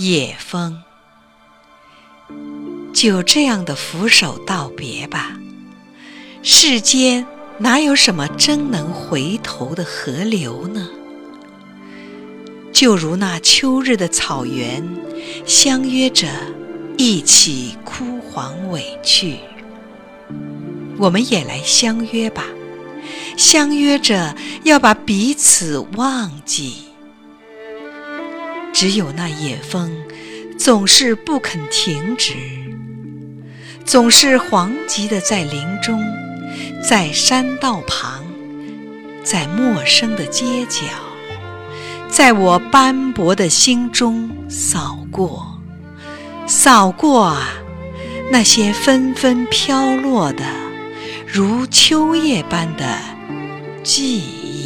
野风，就这样的俯首道别吧。世间哪有什么真能回头的河流呢？就如那秋日的草原，相约着一起枯黄委去。我们也来相约吧，相约着要把彼此忘记。只有那野风，总是不肯停止，总是惶急的在林中，在山道旁，在陌生的街角，在我斑驳的心中扫过，扫过啊，那些纷纷飘落的，如秋叶般的记忆。